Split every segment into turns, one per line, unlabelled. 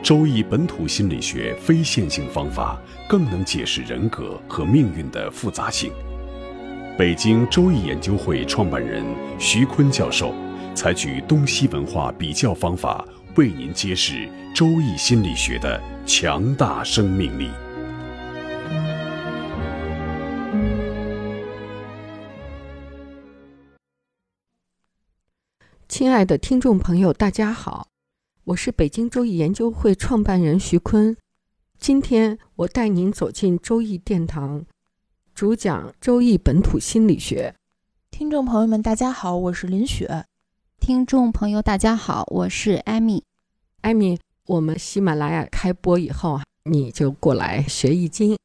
周易本土心理学非线性方法更能解释人格和命运的复杂性。北京周易研究会创办人徐坤教授采取东西文化比较方法，为您揭示周易心理学的强大生命力。
亲爱的听众朋友，大家好。我是北京周易研究会创办人徐坤，今天我带您走进周易殿堂，主讲周易本土心理学。
听众朋友们，大家好，我是林雪。
听众朋友，大家好，我是艾米。
艾米，我们喜马拉雅开播以后啊，你就过来学易经。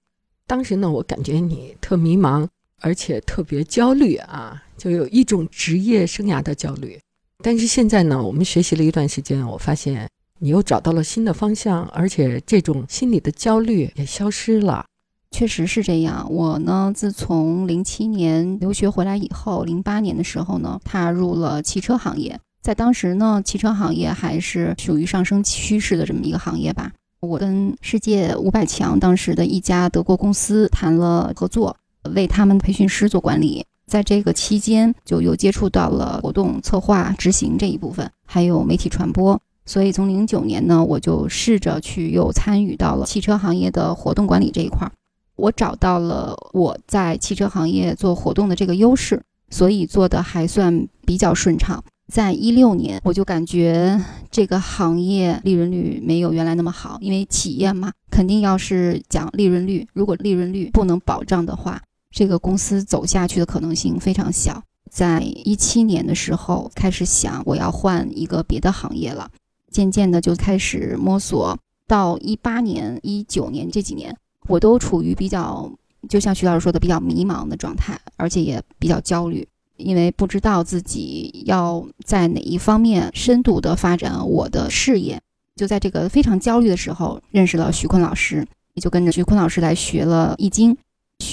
当时呢，我感觉你特迷茫，而且特别焦虑啊，就有一种职业生涯的焦虑。但是现在呢，我们学习了一段时间，我发现你又找到了新的方向，而且这种心理的焦虑也消失了。
确实是这样。我呢，自从零七年留学回来以后，零八年的时候呢，踏入了汽车行业。在当时呢，汽车行业还是属于上升趋势的这么一个行业吧。我跟世界五百强当时的一家德国公司谈了合作，为他们培训师做管理。在这个期间，就又接触到了活动策划、执行这一部分，还有媒体传播。所以从零九年呢，我就试着去又参与到了汽车行业的活动管理这一块儿。我找到了我在汽车行业做活动的这个优势，所以做的还算比较顺畅。在一六年，我就感觉这个行业利润率没有原来那么好，因为企业嘛，肯定要是讲利润率，如果利润率不能保障的话。这个公司走下去的可能性非常小。在一七年的时候，开始想我要换一个别的行业了，渐渐的就开始摸索。到一八年、一九年这几年，我都处于比较，就像徐老师说的，比较迷茫的状态，而且也比较焦虑，因为不知道自己要在哪一方面深度的发展我的事业。就在这个非常焦虑的时候，认识了徐坤老师，也就跟着徐坤老师来学了易经。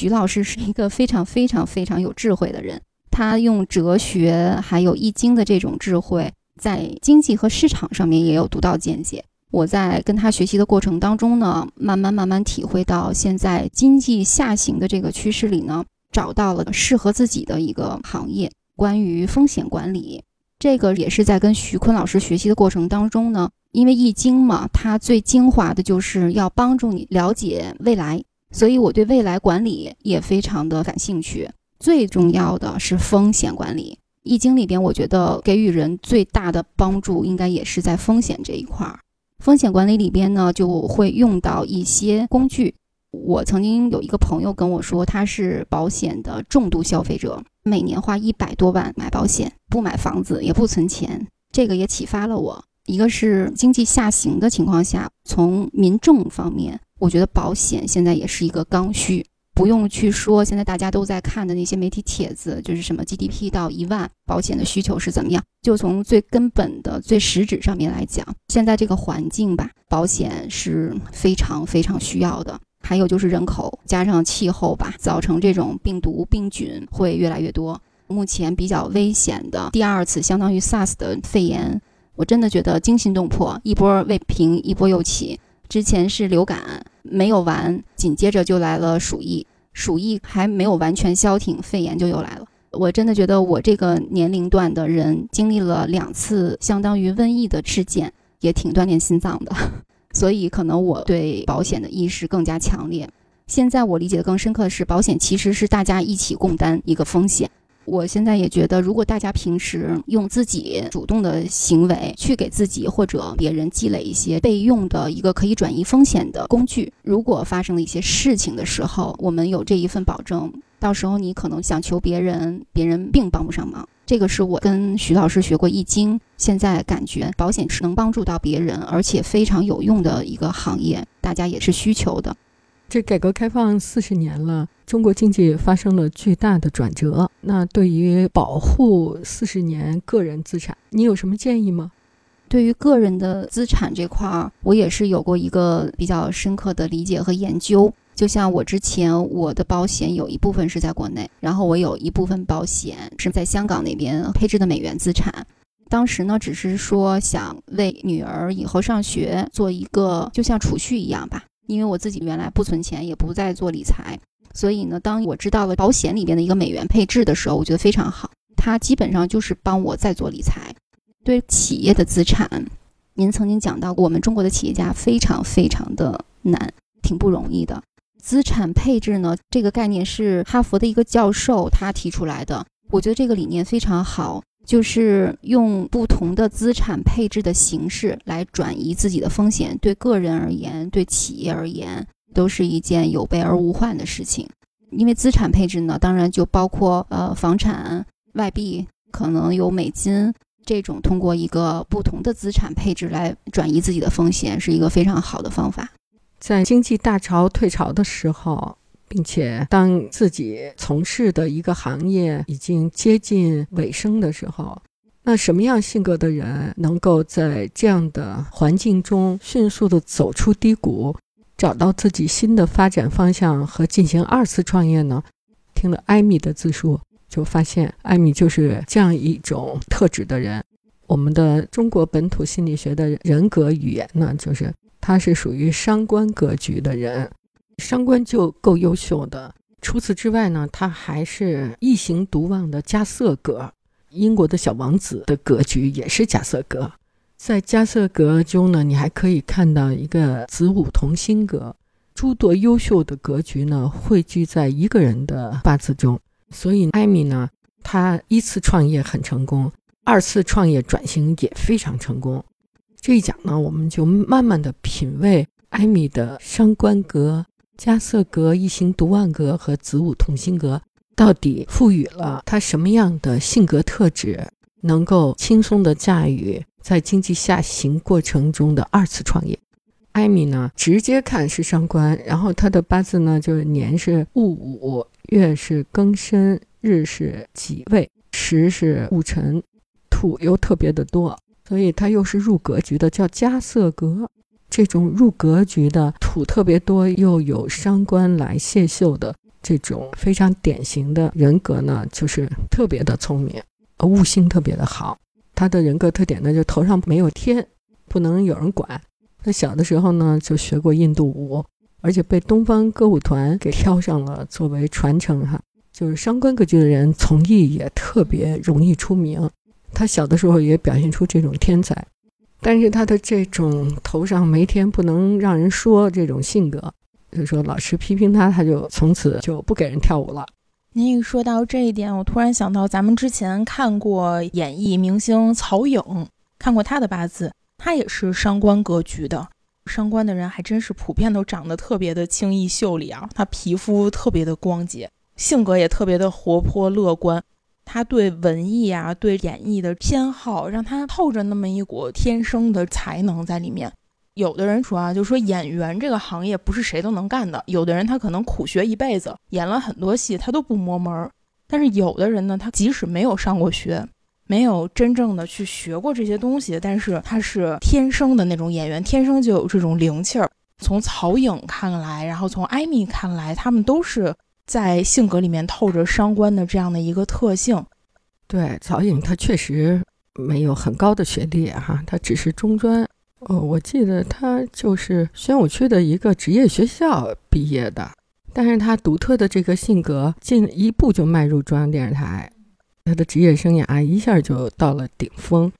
徐老师是一个非常非常非常有智慧的人，他用哲学还有易经的这种智慧，在经济和市场上面也有独到见解。我在跟他学习的过程当中呢，慢慢慢慢体会到，现在经济下行的这个趋势里呢，找到了适合自己的一个行业。关于风险管理，这个也是在跟徐坤老师学习的过程当中呢，因为易经嘛，它最精华的就是要帮助你了解未来。所以我对未来管理也非常的感兴趣。最重要的是风险管理，《易经》里边，我觉得给予人最大的帮助，应该也是在风险这一块儿。风险管理里边呢，就会用到一些工具。我曾经有一个朋友跟我说，他是保险的重度消费者，每年花一百多万买保险，不买房子也不存钱。这个也启发了我。一个是经济下行的情况下，从民众方面。我觉得保险现在也是一个刚需，不用去说现在大家都在看的那些媒体帖子，就是什么 GDP 到一万，保险的需求是怎么样？就从最根本的、最实质上面来讲，现在这个环境吧，保险是非常非常需要的。还有就是人口加上气候吧，造成这种病毒病菌会越来越多。目前比较危险的第二次，相当于 SARS 的肺炎，我真的觉得惊心动魄，一波未平，一波又起。之前是流感没有完，紧接着就来了鼠疫，鼠疫还没有完全消停，肺炎就又来了。我真的觉得我这个年龄段的人经历了两次相当于瘟疫的事件，也挺锻炼心脏的，所以可能我对保险的意识更加强烈。现在我理解的更深刻的是，保险其实是大家一起共担一个风险。我现在也觉得，如果大家平时用自己主动的行为去给自己或者别人积累一些备用的一个可以转移风险的工具，如果发生了一些事情的时候，我们有这一份保证，到时候你可能想求别人，别人并帮不上忙。这个是我跟徐老师学过易经，现在感觉保险是能帮助到别人，而且非常有用的一个行业，大家也是需求的。
这改革开放四十年了，中国经济发生了巨大的转折。那对于保护四十年个人资产，你有什么建议吗？
对于个人的资产这块儿，我也是有过一个比较深刻的理解和研究。就像我之前，我的保险有一部分是在国内，然后我有一部分保险是在香港那边配置的美元资产。当时呢，只是说想为女儿以后上学做一个就像储蓄一样吧。因为我自己原来不存钱，也不再做理财，所以呢，当我知道了保险里边的一个美元配置的时候，我觉得非常好。它基本上就是帮我在做理财。对企业的资产，您曾经讲到，我们中国的企业家非常非常的难，挺不容易的。资产配置呢，这个概念是哈佛的一个教授他提出来的，我觉得这个理念非常好。就是用不同的资产配置的形式来转移自己的风险，对个人而言，对企业而言，都是一件有备而无患的事情。因为资产配置呢，当然就包括呃房产、外币，可能有美金这种，通过一个不同的资产配置来转移自己的风险，是一个非常好的方法。
在经济大潮退潮的时候。并且，当自己从事的一个行业已经接近尾声的时候，那什么样性格的人能够在这样的环境中迅速的走出低谷，找到自己新的发展方向和进行二次创业呢？听了艾米的自述，就发现艾米就是这样一种特质的人。我们的中国本土心理学的人格语言呢，就是他是属于伤官格局的人。伤官就够优秀的，除此之外呢，他还是异形独旺的加瑟格。英国的小王子的格局也是加瑟格，在加瑟格中呢，你还可以看到一个子午同心格，诸多优秀的格局呢汇聚在一个人的八字中。所以艾米呢，她一次创业很成功，二次创业转型也非常成功。这一讲呢，我们就慢慢的品味艾米的伤官格。加瑟格、一行独万格和子午同心格，到底赋予了他什么样的性格特质，能够轻松地驾驭在经济下行过程中的二次创业？艾米呢，直接看是伤官，然后他的八字呢，就是年是戊午，月是庚申，日是己未，时是戊辰，土又特别的多，所以他又是入格局的，叫加瑟格。这种入格局的土特别多，又有伤官来泄秀的这种非常典型的人格呢，就是特别的聪明，悟性特别的好。他的人格特点呢，就头上没有天，不能有人管。他小的时候呢，就学过印度舞，而且被东方歌舞团给挑上了作为传承哈。就是伤官格局的人，从艺也特别容易出名。他小的时候也表现出这种天才。但是他的这种头上没天不能让人说这种性格，就说老师批评他，他就从此就不给人跳舞了。
您一说到这一点，我突然想到咱们之前看过演艺明星曹颖，看过他的八字，他也是伤官格局的。伤官的人还真是普遍都长得特别的清逸秀丽啊，他皮肤特别的光洁，性格也特别的活泼乐观。他对文艺啊，对演绎的偏好，让他透着那么一股天生的才能在里面。有的人说啊，就说演员这个行业不是谁都能干的。有的人他可能苦学一辈子，演了很多戏，他都不摸门儿。但是有的人呢，他即使没有上过学，没有真正的去学过这些东西，但是他是天生的那种演员，天生就有这种灵气儿。从曹颖看来，然后从艾米看来，他们都是。在性格里面透着伤官的这样的一个特性，
对曹颖，他确实没有很高的学历哈，他只是中专。哦，我记得他就是宣武区的一个职业学校毕业的，但是他独特的这个性格，进一步就迈入中央电视台，他的职业生涯一下就到了顶峰。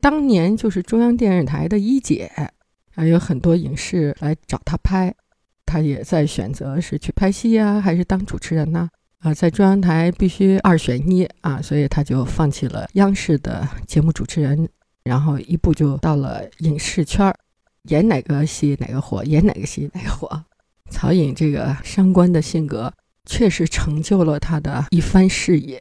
当年就是中央电视台的一姐，还有很多影视来找他拍。他也在选择是去拍戏呀，还是当主持人呢？啊，在中央台必须二选一啊，所以他就放弃了央视的节目主持人，然后一步就到了影视圈儿，演哪个戏哪个火，演哪个戏哪个火。曹颖这个伤官的性格，确实成就了他的一番事业。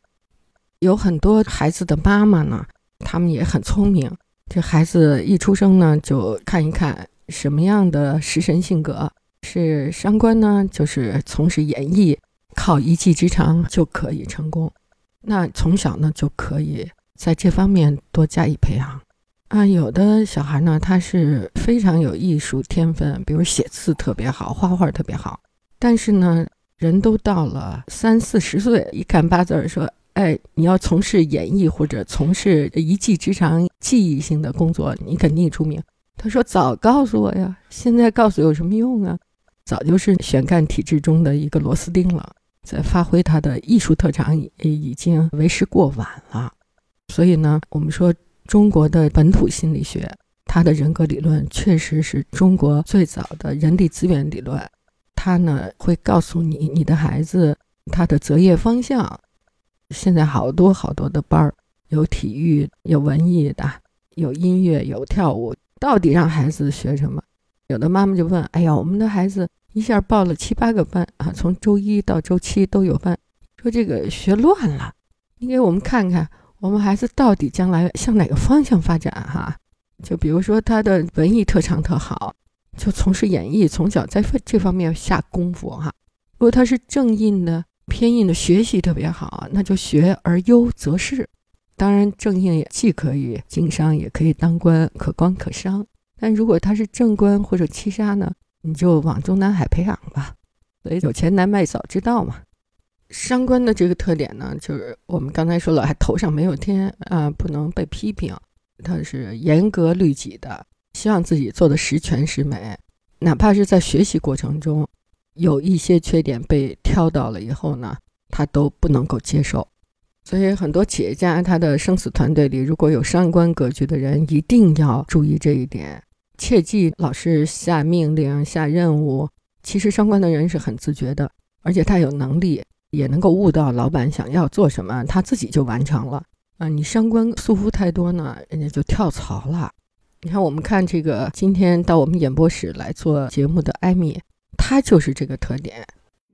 有很多孩子的妈妈呢，他们也很聪明，这孩子一出生呢，就看一看什么样的食神性格。是商官呢，就是从事演艺，靠一技之长就可以成功。那从小呢就可以在这方面多加以培养。啊，有的小孩呢，他是非常有艺术天分，比如写字特别好，画画特别好。但是呢，人都到了三四十岁，一看八字儿说：“哎，你要从事演艺或者从事一技之长、技艺性的工作，你肯定出名。”他说：“早告诉我呀，现在告诉有什么用啊？早就是选干体制中的一个螺丝钉了，在发挥他的艺术特长已已经为时过晚了。所以呢，我们说。”中国的本土心理学，它的人格理论确实是中国最早的人力资源理论。它呢会告诉你你的孩子他的择业方向。现在好多好多的班儿，有体育，有文艺的，有音乐，有跳舞。到底让孩子学什么？有的妈妈就问：“哎呀，我们的孩子一下报了七八个班啊，从周一到周七都有班，说这个学乱了，你给我们看看。”我们孩子到底将来向哪个方向发展？哈，就比如说他的文艺特长特好，就从事演艺，从小在这方面下功夫哈。如果他是正印的、偏印的，学习特别好，那就学而优则仕。当然，正印也既可以经商，也可以当官，可官可商。但如果他是正官或者七杀呢，你就往中南海培养吧。所以有钱难买早知道嘛。伤官的这个特点呢，就是我们刚才说了，还头上没有天啊，不能被批评。他是严格律己的，希望自己做的十全十美，哪怕是在学习过程中有一些缺点被挑到了以后呢，他都不能够接受。所以很多企业家他的生死团队里，如果有伤官格局的人，一定要注意这一点，切记老是下命令、下任务。其实伤官的人是很自觉的，而且他有能力。也能够悟到老板想要做什么，他自己就完成了啊！你伤官束缚太多呢，人家就跳槽了。你看，我们看这个今天到我们演播室来做节目的艾米，她就是这个特点，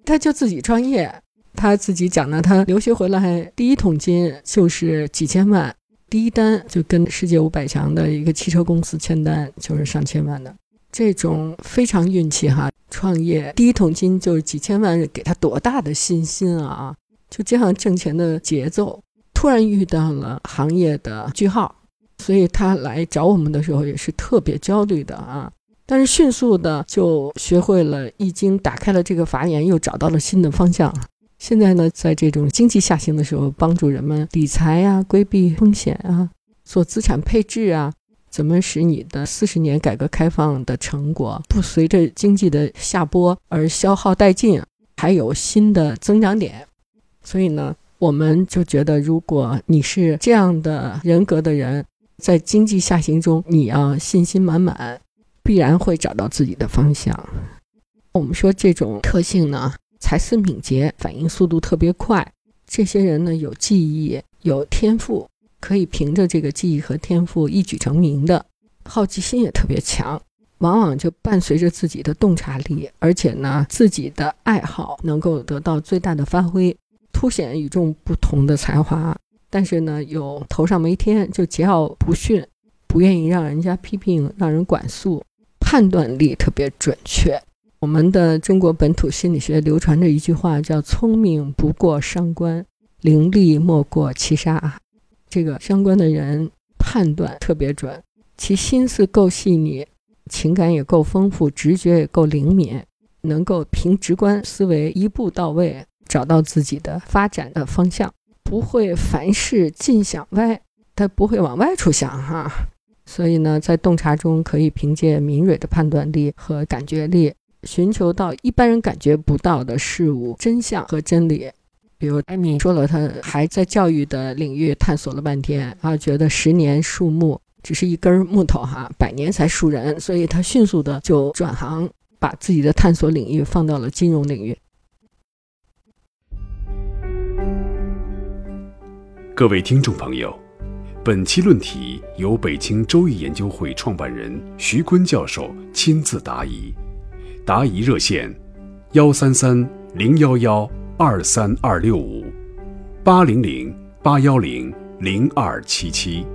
她就自己创业，她自己讲呢，她留学回来第一桶金就是几千万，第一单就跟世界五百强的一个汽车公司签单，就是上千万的。这种非常运气哈，创业第一桶金就是几千万，给他多大的信心啊！就这样挣钱的节奏，突然遇到了行业的句号，所以他来找我们的时候也是特别焦虑的啊。但是迅速的就学会了易经，打开了这个法眼，又找到了新的方向。现在呢，在这种经济下行的时候，帮助人们理财啊，规避风险啊，做资产配置啊。怎么使你的四十年改革开放的成果不随着经济的下坡而消耗殆尽，还有新的增长点？所以呢，我们就觉得，如果你是这样的人格的人，在经济下行中，你要信心满满，必然会找到自己的方向。我们说这种特性呢，才思敏捷，反应速度特别快。这些人呢，有记忆，有天赋。可以凭着这个记忆和天赋一举成名的，好奇心也特别强，往往就伴随着自己的洞察力，而且呢，自己的爱好能够得到最大的发挥，凸显与众不同的才华。但是呢，有头上没天，就桀骜不驯，不愿意让人家批评，让人管束，判断力特别准确。我们的中国本土心理学流传着一句话，叫“聪明不过伤官，伶俐莫过七杀”。这个相关的人判断特别准，其心思够细腻，情感也够丰富，直觉也够灵敏，能够凭直观思维一步到位，找到自己的发展的方向，不会凡事尽想歪，他不会往外处想哈。所以呢，在洞察中可以凭借敏锐的判断力和感觉力，寻求到一般人感觉不到的事物真相和真理。比如艾米说了，他还在教育的领域探索了半天啊，觉得十年树木只是一根木头哈，百年才树人，所以他迅速的就转行，把自己的探索领域放到了金融领域。
各位听众朋友，本期论题由北京周易研究会创办人徐坤教授亲自答疑，答疑热线：幺三三零幺幺。二三二六五，八零零八幺零零二七七。